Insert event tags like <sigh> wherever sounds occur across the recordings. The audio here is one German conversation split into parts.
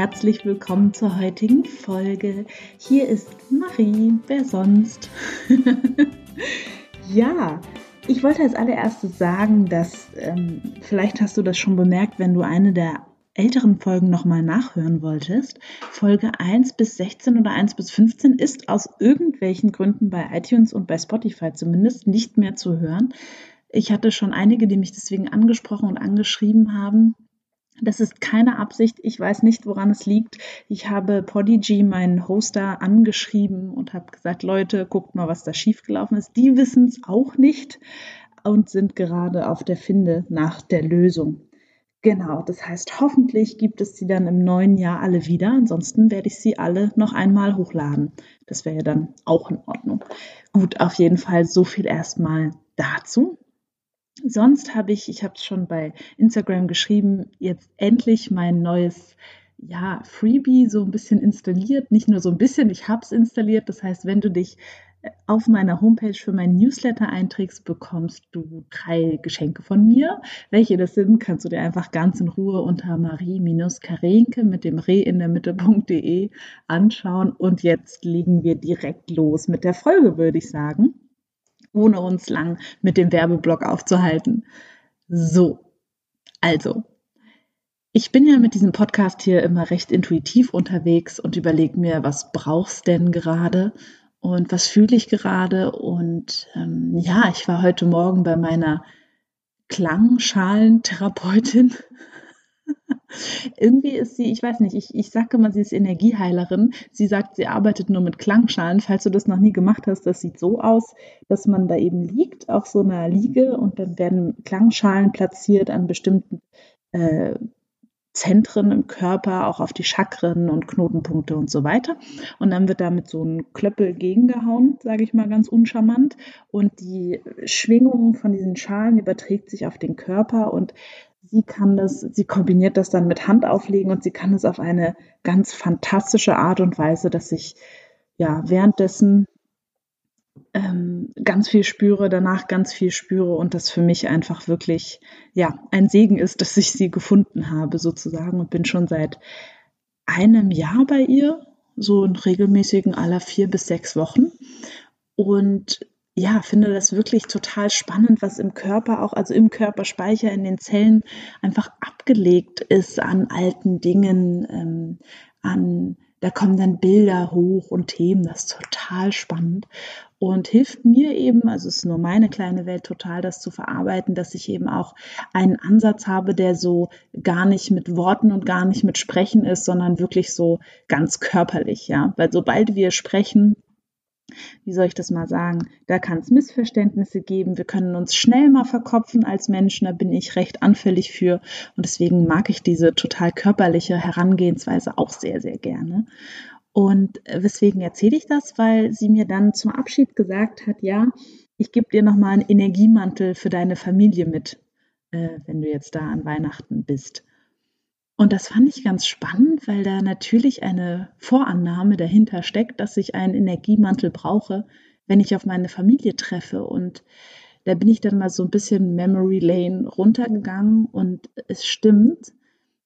herzlich willkommen zur heutigen Folge. Hier ist Marie, wer sonst? <laughs> ja, ich wollte als allererstes sagen, dass ähm, vielleicht hast du das schon bemerkt, wenn du eine der älteren Folgen nochmal nachhören wolltest. Folge 1 bis 16 oder 1 bis 15 ist aus irgendwelchen Gründen bei iTunes und bei Spotify zumindest nicht mehr zu hören. Ich hatte schon einige, die mich deswegen angesprochen und angeschrieben haben. Das ist keine Absicht. Ich weiß nicht, woran es liegt. Ich habe Podigy, meinen Hoster, angeschrieben und habe gesagt, Leute, guckt mal, was da schiefgelaufen ist. Die wissen es auch nicht und sind gerade auf der Finde nach der Lösung. Genau, das heißt, hoffentlich gibt es sie dann im neuen Jahr alle wieder. Ansonsten werde ich sie alle noch einmal hochladen. Das wäre ja dann auch in Ordnung. Gut, auf jeden Fall so viel erstmal dazu. Sonst habe ich, ich habe es schon bei Instagram geschrieben, jetzt endlich mein neues ja, Freebie so ein bisschen installiert. Nicht nur so ein bisschen, ich habe es installiert. Das heißt, wenn du dich äh, auf meiner Homepage für meinen Newsletter einträgst, bekommst du drei Geschenke von mir. Welche das sind, kannst du dir einfach ganz in Ruhe unter marie-karenke mit dem Re in der Mitte.de anschauen. Und jetzt legen wir direkt los mit der Folge, würde ich sagen ohne uns lang mit dem Werbeblock aufzuhalten. So, also, ich bin ja mit diesem Podcast hier immer recht intuitiv unterwegs und überlege mir, was brauchst denn gerade und was fühle ich gerade. Und ähm, ja, ich war heute Morgen bei meiner Klangschalentherapeutin irgendwie ist sie, ich weiß nicht, ich, ich sage immer, sie ist Energieheilerin. Sie sagt, sie arbeitet nur mit Klangschalen. Falls du das noch nie gemacht hast, das sieht so aus, dass man da eben liegt auf so einer Liege und dann werden Klangschalen platziert an bestimmten äh, Zentren im Körper, auch auf die Chakren und Knotenpunkte und so weiter. Und dann wird damit so ein Klöppel gegengehauen, sage ich mal ganz uncharmant. Und die Schwingung von diesen Schalen überträgt sich auf den Körper und sie kann das, sie kombiniert das dann mit Handauflegen und sie kann es auf eine ganz fantastische Art und Weise, dass ich ja währenddessen ähm, ganz viel spüre, danach ganz viel spüre und das für mich einfach wirklich ja ein Segen ist, dass ich sie gefunden habe sozusagen und bin schon seit einem Jahr bei ihr, so in regelmäßigen aller vier bis sechs Wochen. Und ja, finde das wirklich total spannend, was im Körper auch, also im Körperspeicher, in den Zellen einfach abgelegt ist an alten Dingen, ähm, an, da kommen dann Bilder hoch und Themen, das ist total spannend. Und hilft mir eben, also es ist nur meine kleine Welt total, das zu verarbeiten, dass ich eben auch einen Ansatz habe, der so gar nicht mit Worten und gar nicht mit Sprechen ist, sondern wirklich so ganz körperlich, ja, weil sobald wir sprechen, wie soll ich das mal sagen, da kann es Missverständnisse geben. Wir können uns schnell mal verkopfen als Menschen, da bin ich recht anfällig für und deswegen mag ich diese total körperliche Herangehensweise auch sehr, sehr gerne. Und äh, weswegen erzähle ich das? Weil sie mir dann zum Abschied gesagt hat, ja, ich gebe dir nochmal einen Energiemantel für deine Familie mit, äh, wenn du jetzt da an Weihnachten bist. Und das fand ich ganz spannend, weil da natürlich eine Vorannahme dahinter steckt, dass ich einen Energiemantel brauche, wenn ich auf meine Familie treffe. Und da bin ich dann mal so ein bisschen Memory Lane runtergegangen und es stimmt,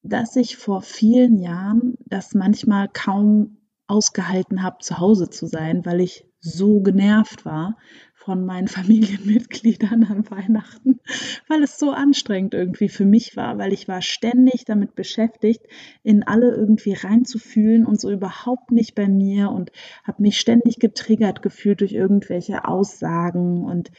dass ich vor vielen Jahren das manchmal kaum ausgehalten habe, zu Hause zu sein, weil ich so genervt war von meinen <laughs> Familienmitgliedern an Weihnachten, weil es so anstrengend irgendwie für mich war, weil ich war ständig damit beschäftigt, in alle irgendwie reinzufühlen und so überhaupt nicht bei mir und habe mich ständig getriggert gefühlt durch irgendwelche Aussagen und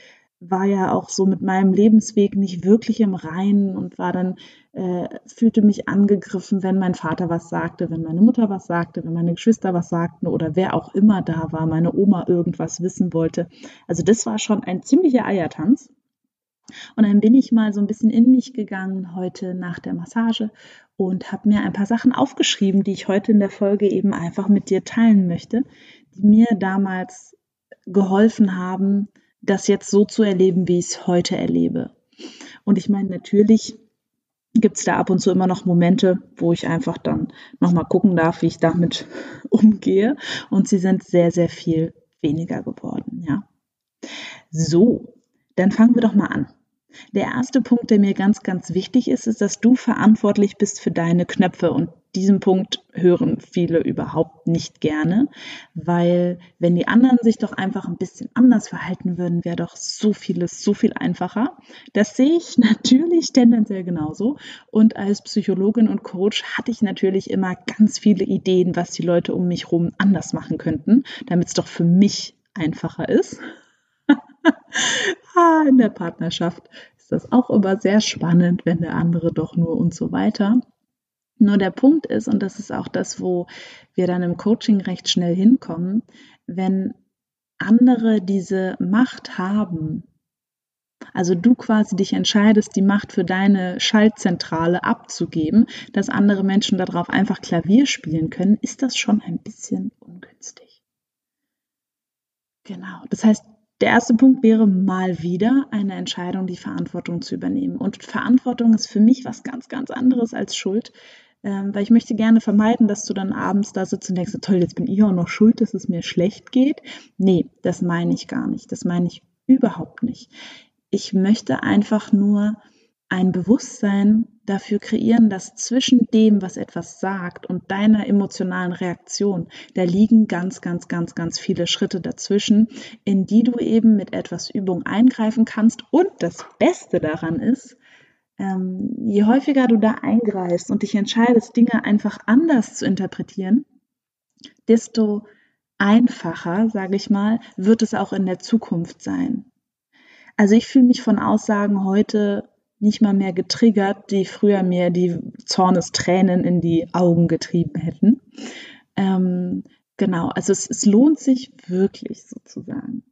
war ja auch so mit meinem Lebensweg nicht wirklich im Reinen und war dann, äh, fühlte mich angegriffen, wenn mein Vater was sagte, wenn meine Mutter was sagte, wenn meine Geschwister was sagten oder wer auch immer da war, meine Oma irgendwas wissen wollte. Also das war schon ein ziemlicher Eiertanz. Und dann bin ich mal so ein bisschen in mich gegangen heute nach der Massage und habe mir ein paar Sachen aufgeschrieben, die ich heute in der Folge eben einfach mit dir teilen möchte, die mir damals geholfen haben, das jetzt so zu erleben, wie ich es heute erlebe. Und ich meine, natürlich gibt es da ab und zu immer noch Momente, wo ich einfach dann nochmal gucken darf, wie ich damit <laughs> umgehe. Und sie sind sehr, sehr viel weniger geworden, ja. So, dann fangen wir doch mal an. Der erste Punkt, der mir ganz, ganz wichtig ist, ist, dass du verantwortlich bist für deine Knöpfe. Und diesen Punkt hören viele überhaupt nicht gerne, weil wenn die anderen sich doch einfach ein bisschen anders verhalten würden, wäre doch so vieles so viel einfacher. Das sehe ich <laughs> natürlich tendenziell genauso. Und als Psychologin und Coach hatte ich natürlich immer ganz viele Ideen, was die Leute um mich herum anders machen könnten, damit es doch für mich einfacher ist. <laughs> ah, in der Partnerschaft ist das auch immer sehr spannend, wenn der andere doch nur und so weiter. Nur der Punkt ist, und das ist auch das, wo wir dann im Coaching recht schnell hinkommen, wenn andere diese Macht haben, also du quasi dich entscheidest, die Macht für deine Schaltzentrale abzugeben, dass andere Menschen darauf einfach Klavier spielen können, ist das schon ein bisschen ungünstig. Genau. Das heißt, der erste Punkt wäre mal wieder eine Entscheidung, die Verantwortung zu übernehmen. Und Verantwortung ist für mich was ganz, ganz anderes als Schuld, ähm, weil ich möchte gerne vermeiden, dass du dann abends da sitzt und denkst, toll, jetzt bin ich auch noch schuld, dass es mir schlecht geht. Nee, das meine ich gar nicht. Das meine ich überhaupt nicht. Ich möchte einfach nur ein Bewusstsein dafür kreieren, dass zwischen dem, was etwas sagt und deiner emotionalen Reaktion, da liegen ganz, ganz, ganz, ganz viele Schritte dazwischen, in die du eben mit etwas Übung eingreifen kannst. Und das Beste daran ist, ähm, je häufiger du da eingreifst und dich entscheidest, Dinge einfach anders zu interpretieren, desto einfacher, sage ich mal, wird es auch in der Zukunft sein. Also ich fühle mich von Aussagen heute nicht mal mehr getriggert, die früher mir die Zornestränen in die Augen getrieben hätten. Ähm, genau, also es, es lohnt sich wirklich sozusagen.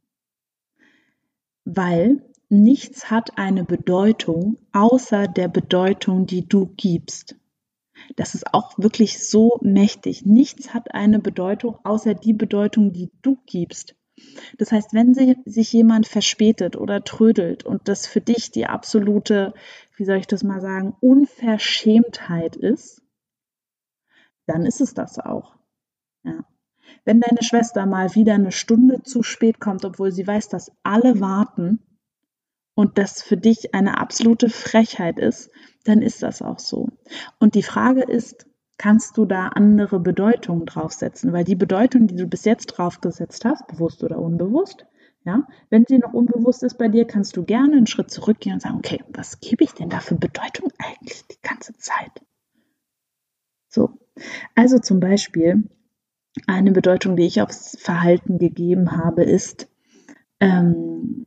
Weil Nichts hat eine Bedeutung außer der Bedeutung, die du gibst. Das ist auch wirklich so mächtig. Nichts hat eine Bedeutung außer die Bedeutung, die du gibst. Das heißt, wenn sich jemand verspätet oder trödelt und das für dich die absolute, wie soll ich das mal sagen, Unverschämtheit ist, dann ist es das auch. Ja. Wenn deine Schwester mal wieder eine Stunde zu spät kommt, obwohl sie weiß, dass alle warten, und das für dich eine absolute Frechheit ist, dann ist das auch so. Und die Frage ist, kannst du da andere Bedeutungen draufsetzen? Weil die Bedeutung, die du bis jetzt draufgesetzt hast, bewusst oder unbewusst, ja, wenn sie noch unbewusst ist bei dir, kannst du gerne einen Schritt zurückgehen und sagen, okay, was gebe ich denn da für Bedeutung eigentlich die ganze Zeit? So, also zum Beispiel eine Bedeutung, die ich aufs Verhalten gegeben habe, ist, ähm,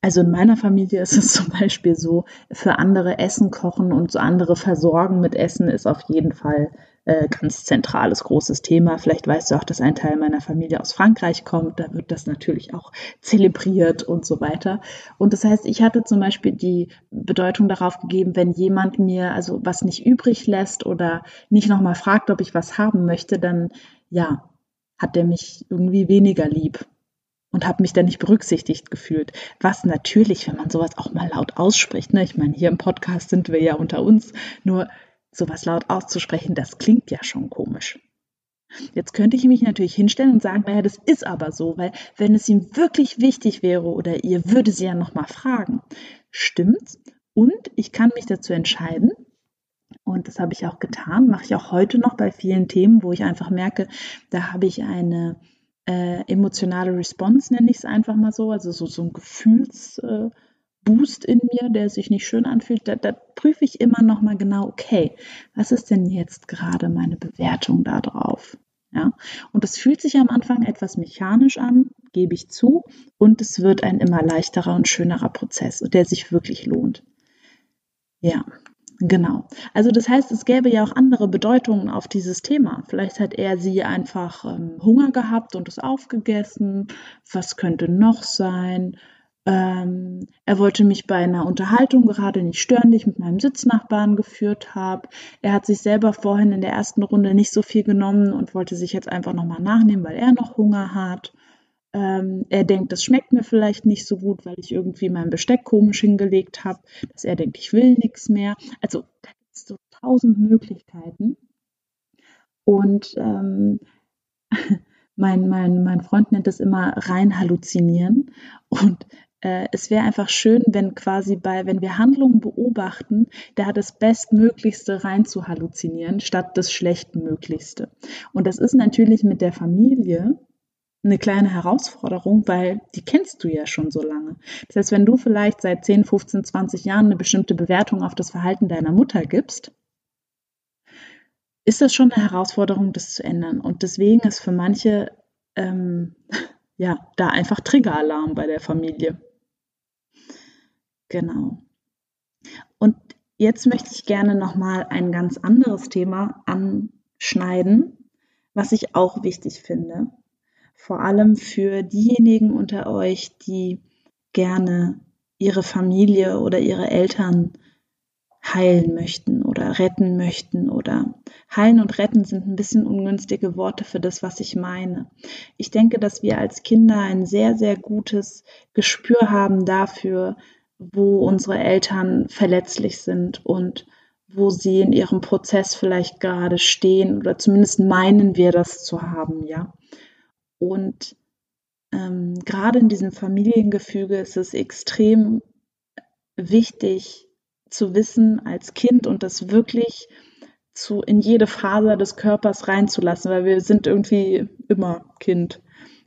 also in meiner Familie ist es <laughs> zum Beispiel so, für andere Essen kochen und so andere versorgen mit Essen ist auf jeden Fall äh, ganz zentrales, großes Thema. Vielleicht weißt du auch, dass ein Teil meiner Familie aus Frankreich kommt. Da wird das natürlich auch zelebriert und so weiter. Und das heißt, ich hatte zum Beispiel die Bedeutung darauf gegeben, wenn jemand mir also was nicht übrig lässt oder nicht nochmal fragt, ob ich was haben möchte, dann ja, hat der mich irgendwie weniger lieb und habe mich dann nicht berücksichtigt gefühlt. Was natürlich, wenn man sowas auch mal laut ausspricht, ne? ich meine, hier im Podcast sind wir ja unter uns, nur sowas laut auszusprechen, das klingt ja schon komisch. Jetzt könnte ich mich natürlich hinstellen und sagen, naja, das ist aber so, weil wenn es ihm wirklich wichtig wäre oder ihr würde sie ja nochmal fragen. Stimmt's? Und ich kann mich dazu entscheiden, und das habe ich auch getan, mache ich auch heute noch bei vielen Themen, wo ich einfach merke, da habe ich eine äh, emotionale Response, nenne ich es einfach mal so, also so, so ein Gefühlsboost äh, in mir, der sich nicht schön anfühlt, da, da prüfe ich immer noch mal genau, okay, was ist denn jetzt gerade meine Bewertung darauf? Ja, und es fühlt sich am Anfang etwas mechanisch an, gebe ich zu, und es wird ein immer leichterer und schönerer Prozess, der sich wirklich lohnt. Ja, Genau. Also das heißt, es gäbe ja auch andere Bedeutungen auf dieses Thema. Vielleicht hat er sie einfach ähm, Hunger gehabt und es aufgegessen. Was könnte noch sein? Ähm, er wollte mich bei einer Unterhaltung gerade nicht stören, die ich mit meinem Sitznachbarn geführt habe. Er hat sich selber vorhin in der ersten Runde nicht so viel genommen und wollte sich jetzt einfach nochmal nachnehmen, weil er noch Hunger hat. Ähm, er denkt, das schmeckt mir vielleicht nicht so gut, weil ich irgendwie mein Besteck komisch hingelegt habe, dass er denkt, ich will nichts mehr. Also da gibt es so tausend Möglichkeiten. Und ähm, <laughs> mein, mein, mein Freund nennt das immer rein halluzinieren. Und äh, es wäre einfach schön, wenn quasi bei, wenn wir Handlungen beobachten, da das Bestmöglichste rein zu halluzinieren, statt das Schlechtmöglichste. Und das ist natürlich mit der Familie eine kleine Herausforderung, weil die kennst du ja schon so lange. Das heißt, wenn du vielleicht seit 10, 15, 20 Jahren eine bestimmte Bewertung auf das Verhalten deiner Mutter gibst, ist das schon eine Herausforderung, das zu ändern. Und deswegen ist für manche ähm, <laughs> ja da einfach Triggeralarm bei der Familie. Genau. Und jetzt möchte ich gerne nochmal ein ganz anderes Thema anschneiden, was ich auch wichtig finde. Vor allem für diejenigen unter euch, die gerne ihre Familie oder ihre Eltern heilen möchten oder retten möchten oder heilen und retten sind ein bisschen ungünstige Worte für das, was ich meine. Ich denke, dass wir als Kinder ein sehr, sehr gutes Gespür haben dafür, wo unsere Eltern verletzlich sind und wo sie in ihrem Prozess vielleicht gerade stehen oder zumindest meinen wir das zu haben, ja. Und ähm, gerade in diesem Familiengefüge ist es extrem wichtig zu wissen als Kind und das wirklich zu, in jede Faser des Körpers reinzulassen, weil wir sind irgendwie immer Kind,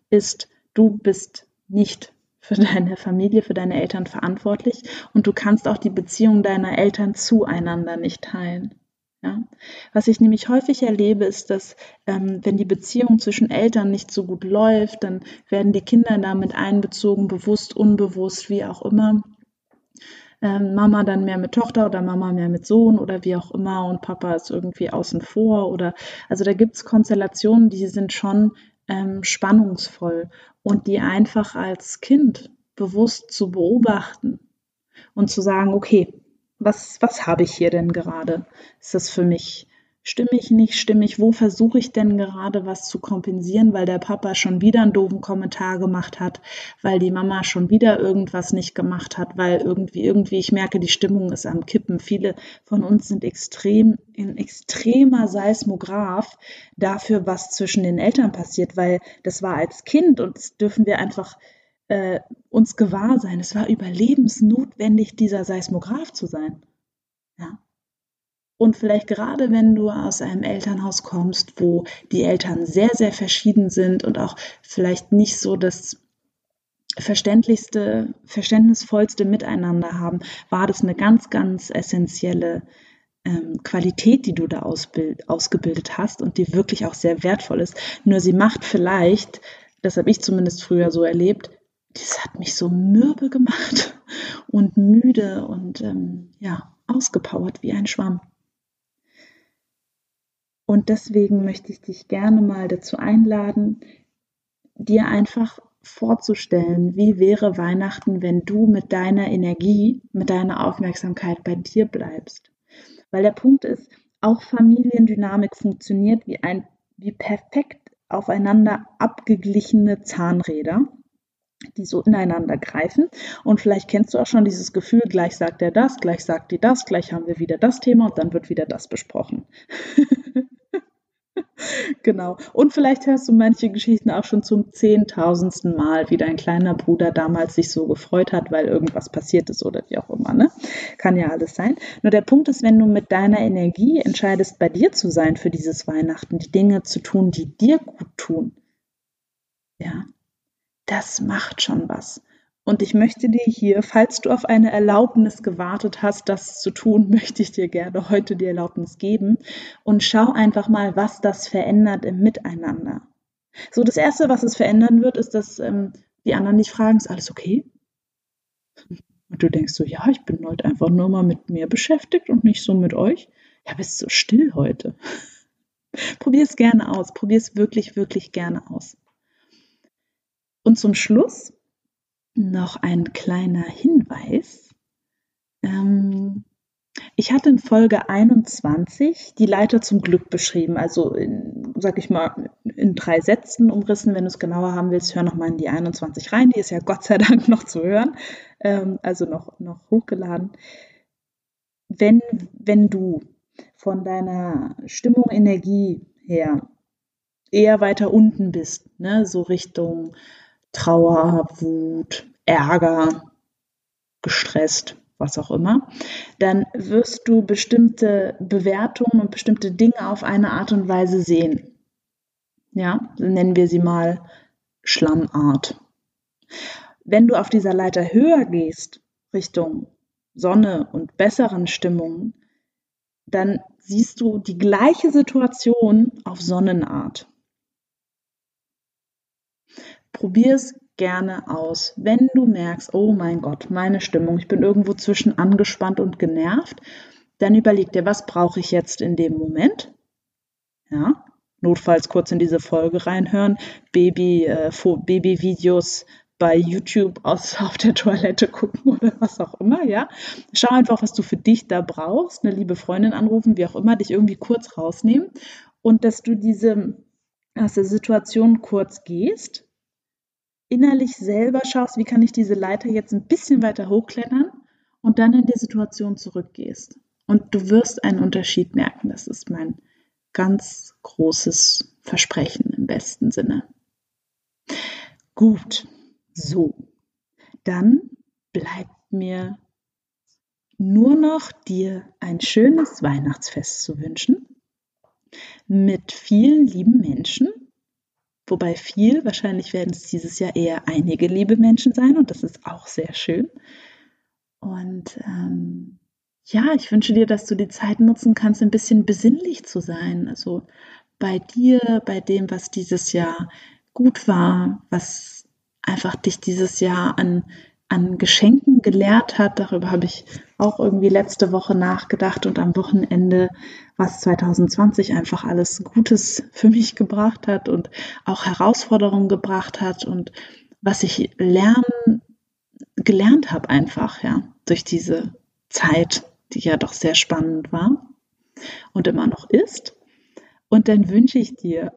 ist, du bist nicht für deine Familie, für deine Eltern verantwortlich und du kannst auch die Beziehung deiner Eltern zueinander nicht teilen. Ja? Was ich nämlich häufig erlebe, ist, dass ähm, wenn die Beziehung zwischen Eltern nicht so gut läuft, dann werden die Kinder damit einbezogen, bewusst, unbewusst, wie auch immer. Ähm, Mama dann mehr mit Tochter oder Mama mehr mit Sohn oder wie auch immer und Papa ist irgendwie außen vor oder also da gibt es Konstellationen, die sind schon ähm, spannungsvoll und die einfach als Kind bewusst zu beobachten und zu sagen, okay, was, was habe ich hier denn gerade? Ist das für mich stimmig, nicht stimmig? Wo versuche ich denn gerade was zu kompensieren, weil der Papa schon wieder einen doofen Kommentar gemacht hat, weil die Mama schon wieder irgendwas nicht gemacht hat, weil irgendwie, irgendwie, ich merke, die Stimmung ist am Kippen. Viele von uns sind extrem, ein extremer Seismograph dafür, was zwischen den Eltern passiert, weil das war als Kind und das dürfen wir einfach äh, uns gewahr sein. Es war überlebensnotwendig, dieser Seismograph zu sein. Ja. Und vielleicht gerade wenn du aus einem Elternhaus kommst, wo die Eltern sehr, sehr verschieden sind und auch vielleicht nicht so das verständlichste, verständnisvollste Miteinander haben, war das eine ganz, ganz essentielle ähm, Qualität, die du da ausbild, ausgebildet hast und die wirklich auch sehr wertvoll ist. Nur sie macht vielleicht, das habe ich zumindest früher so erlebt, das hat mich so mürbe gemacht <laughs> und müde und ähm, ja, ausgepowert wie ein Schwamm. Und deswegen möchte ich dich gerne mal dazu einladen, dir einfach vorzustellen, wie wäre Weihnachten, wenn du mit deiner Energie, mit deiner Aufmerksamkeit bei dir bleibst. Weil der Punkt ist, auch Familiendynamik funktioniert wie ein wie perfekt aufeinander abgeglichene Zahnräder, die so ineinander greifen. Und vielleicht kennst du auch schon dieses Gefühl, gleich sagt er das, gleich sagt die das, gleich haben wir wieder das Thema und dann wird wieder das besprochen. <laughs> Genau. Und vielleicht hörst du manche Geschichten auch schon zum zehntausendsten Mal, wie dein kleiner Bruder damals sich so gefreut hat, weil irgendwas passiert ist oder wie auch immer. Ne? Kann ja alles sein. Nur der Punkt ist, wenn du mit deiner Energie entscheidest, bei dir zu sein für dieses Weihnachten, die Dinge zu tun, die dir gut tun, ja, das macht schon was. Und ich möchte dir hier, falls du auf eine Erlaubnis gewartet hast, das zu tun, <laughs> möchte ich dir gerne heute die Erlaubnis geben und schau einfach mal, was das verändert im Miteinander. So, das Erste, was es verändern wird, ist, dass ähm, die anderen dich fragen, ist alles okay? Und du denkst so, ja, ich bin heute einfach nur mal mit mir beschäftigt und nicht so mit euch. Ja, bist so still heute. <laughs> Probier es gerne aus. Probier es wirklich, wirklich gerne aus. Und zum Schluss noch ein kleiner Hinweis. Ähm, ich hatte in Folge 21 die Leiter zum Glück beschrieben, also in, sag ich mal, in drei Sätzen umrissen. Wenn du es genauer haben willst, hör nochmal in die 21 rein. Die ist ja Gott sei Dank noch zu hören, ähm, also noch, noch hochgeladen. Wenn, wenn du von deiner Stimmung, Energie her eher weiter unten bist, ne, so Richtung Trauer, Wut, Ärger, gestresst, was auch immer, dann wirst du bestimmte Bewertungen und bestimmte Dinge auf eine Art und Weise sehen. Ja, nennen wir sie mal Schlammart. Wenn du auf dieser Leiter höher gehst, Richtung Sonne und besseren Stimmungen, dann siehst du die gleiche Situation auf Sonnenart. Probier es gerne aus. Wenn du merkst, oh mein Gott, meine Stimmung, ich bin irgendwo zwischen angespannt und genervt, dann überleg dir, was brauche ich jetzt in dem Moment? Ja, notfalls kurz in diese Folge reinhören, Baby, äh, Baby-Videos bei YouTube <laughs> aus, auf der Toilette gucken oder was auch immer, ja. Schau einfach, was du für dich da brauchst, eine liebe Freundin anrufen, wie auch immer, dich irgendwie kurz rausnehmen und dass du diese aus der Situation kurz gehst, innerlich selber schaust, wie kann ich diese Leiter jetzt ein bisschen weiter hochklettern und dann in die Situation zurückgehst. Und du wirst einen Unterschied merken. Das ist mein ganz großes Versprechen im besten Sinne. Gut, so, dann bleibt mir nur noch dir ein schönes Weihnachtsfest zu wünschen mit vielen lieben Menschen. Wobei viel, wahrscheinlich werden es dieses Jahr eher einige liebe Menschen sein und das ist auch sehr schön. Und ähm, ja, ich wünsche dir, dass du die Zeit nutzen kannst, ein bisschen besinnlich zu sein. Also bei dir, bei dem, was dieses Jahr gut war, was einfach dich dieses Jahr an, an Geschenken gelehrt hat. Darüber habe ich auch irgendwie letzte Woche nachgedacht und am Wochenende, was 2020 einfach alles Gutes für mich gebracht hat und auch Herausforderungen gebracht hat und was ich lernen, gelernt habe einfach, ja, durch diese Zeit, die ja doch sehr spannend war und immer noch ist. Und dann wünsche ich dir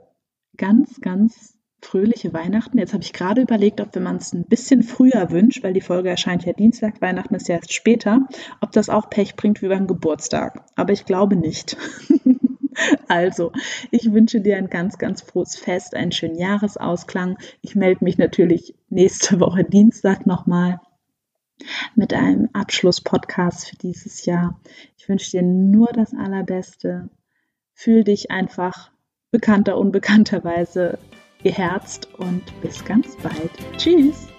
ganz, ganz fröhliche Weihnachten. Jetzt habe ich gerade überlegt, ob wenn man es ein bisschen früher wünscht, weil die Folge erscheint ja Dienstag, Weihnachten ist ja erst später, ob das auch Pech bringt wie beim Geburtstag. Aber ich glaube nicht. <laughs> also, ich wünsche dir ein ganz, ganz frohes Fest, einen schönen Jahresausklang. Ich melde mich natürlich nächste Woche Dienstag nochmal mit einem Abschlusspodcast für dieses Jahr. Ich wünsche dir nur das Allerbeste. Fühl dich einfach bekannter, unbekannterweise geherzt und bis ganz bald. Tschüss!